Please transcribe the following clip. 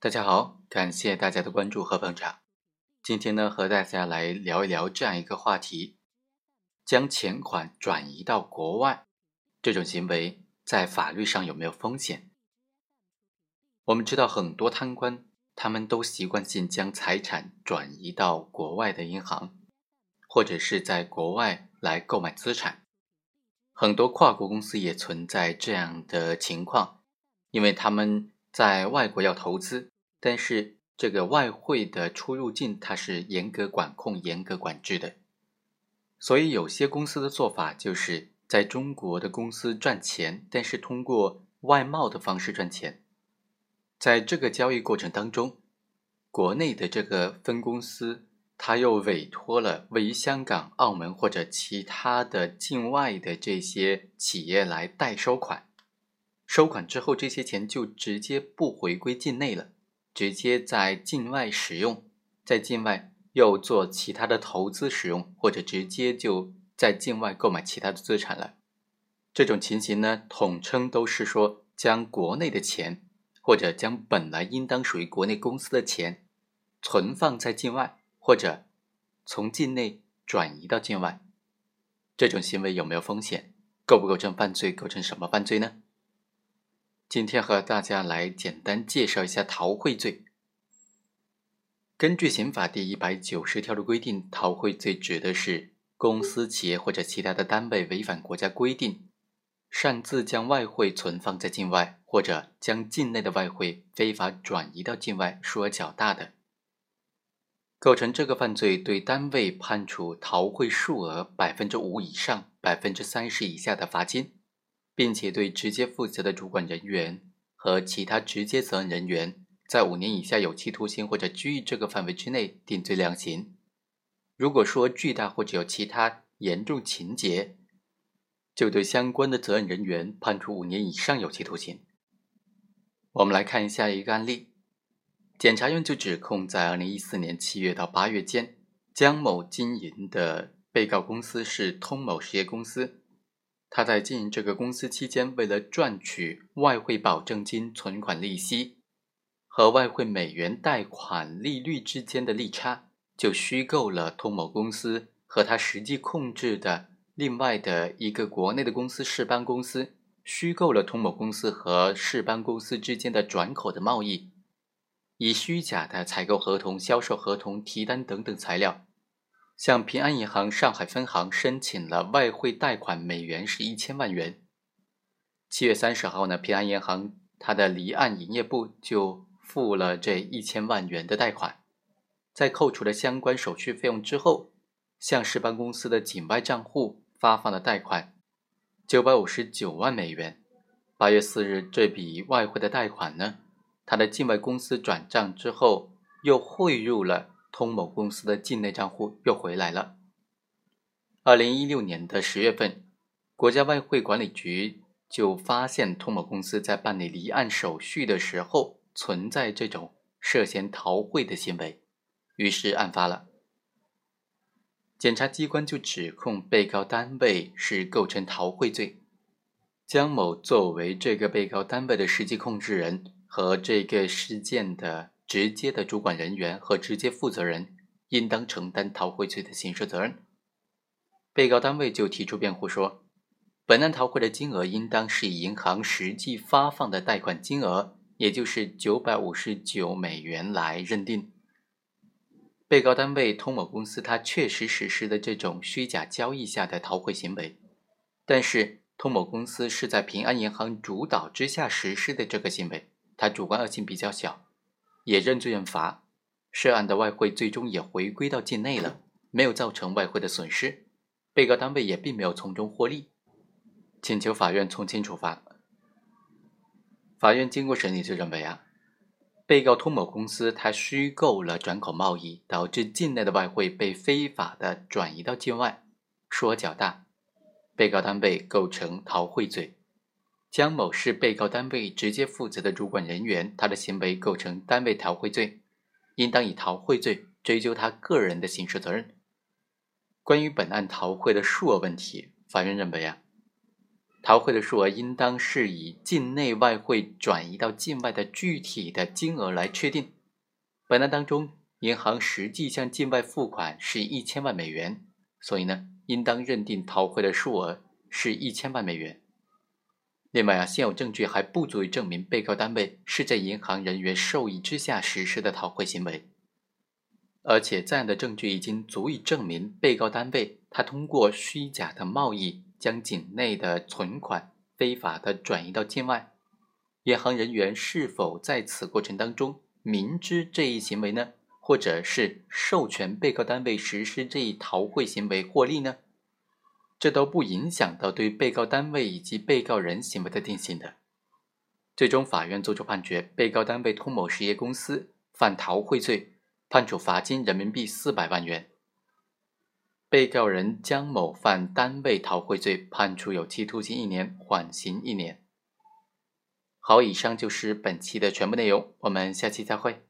大家好，感谢大家的关注和捧场。今天呢，和大家来聊一聊这样一个话题：将钱款转移到国外，这种行为在法律上有没有风险？我们知道很多贪官，他们都习惯性将财产转移到国外的银行，或者是在国外来购买资产。很多跨国公司也存在这样的情况，因为他们。在外国要投资，但是这个外汇的出入境它是严格管控、严格管制的，所以有些公司的做法就是在中国的公司赚钱，但是通过外贸的方式赚钱，在这个交易过程当中，国内的这个分公司他又委托了位于香港、澳门或者其他的境外的这些企业来代收款。收款之后，这些钱就直接不回归境内了，直接在境外使用，在境外又做其他的投资使用，或者直接就在境外购买其他的资产了。这种情形呢，统称都是说将国内的钱，或者将本来应当属于国内公司的钱，存放在境外，或者从境内转移到境外。这种行为有没有风险？构不构成犯罪？构成什么犯罪呢？今天和大家来简单介绍一下逃汇罪。根据刑法第一百九十条的规定，逃汇罪指的是公司、企业或者其他的单位违反国家规定，擅自将外汇存放在境外，或者将境内的外汇非法转移到境外，数额较大的，构成这个犯罪，对单位判处逃汇数额百分之五以上百分之三十以下的罚金。并且对直接负责的主管人员和其他直接责任人员，在五年以下有期徒刑或者拘役这个范围之内定罪量刑。如果说巨大或者有其他严重情节，就对相关的责任人员判处五年以上有期徒刑。我们来看一下一个案例，检察院就指控在二零一四年七月到八月间，江某经营的被告公司是通某实业公司。他在经营这个公司期间，为了赚取外汇保证金存款利息和外汇美元贷款利率之间的利差，就虚构了通某公司和他实际控制的另外的一个国内的公司世邦公司，虚构了通某公司和世邦公司之间的转口的贸易，以虚假的采购合同、销售合同、提单等等材料。向平安银行上海分行申请了外汇贷款，美元是一千万元。七月三十号呢，平安银行它的离岸营业部就付了这一千万元的贷款，在扣除了相关手续费用之后，向世邦公司的境外账户发放了贷款九百五十九万美元。八月四日，这笔外汇的贷款呢，它的境外公司转账之后，又汇入了。通某公司的境内账户又回来了。二零一六年的十月份，国家外汇管理局就发现通某公司在办理离岸手续的时候存在这种涉嫌逃汇的行为，于是案发了。检察机关就指控被告单位是构成逃汇罪。江某作为这个被告单位的实际控制人和这个事件的。直接的主管人员和直接负责人应当承担逃汇罪的刑事责任。被告单位就提出辩护说，本案逃汇的金额应当是以银行实际发放的贷款金额，也就是九百五十九美元来认定。被告单位通某公司，它确实实施的这种虚假交易下的逃汇行为，但是通某公司是在平安银行主导之下实施的这个行为，它主观恶性比较小。也认罪认罚，涉案的外汇最终也回归到境内了，没有造成外汇的损失，被告单位也并没有从中获利，请求法院从轻处罚。法院经过审理就认为啊，被告通某公司他虚构了转口贸易，导致境内的外汇被非法的转移到境外，数额较大，被告单位构成逃汇罪。江某是被告单位直接负责的主管人员，他的行为构成单位逃汇罪，应当以逃汇罪追究他个人的刑事责任。关于本案逃汇的数额问题，法院认为啊，逃汇的数额应当是以境内外汇转移到境外的具体的金额来确定。本案当中，银行实际向境外付款是一千万美元，所以呢，应当认定逃汇的数额是一千万美元。另外啊，现有证据还不足以证明被告单位是在银行人员授意之下实施的逃汇行为，而且在案的证据已经足以证明被告单位他通过虚假的贸易。将境内的存款非法的转移到境外，银行人员是否在此过程当中明知这一行为呢？或者是授权被告单位实施这一逃汇行为获利呢？这都不影响到对被告单位以及被告人行为的定性的。最终，法院作出判决：被告单位通某实业公司犯逃汇罪，判处罚金人民币四百万元。被告人江某犯单位逃汇罪，判处有期徒刑一年，缓刑一年。好，以上就是本期的全部内容，我们下期再会。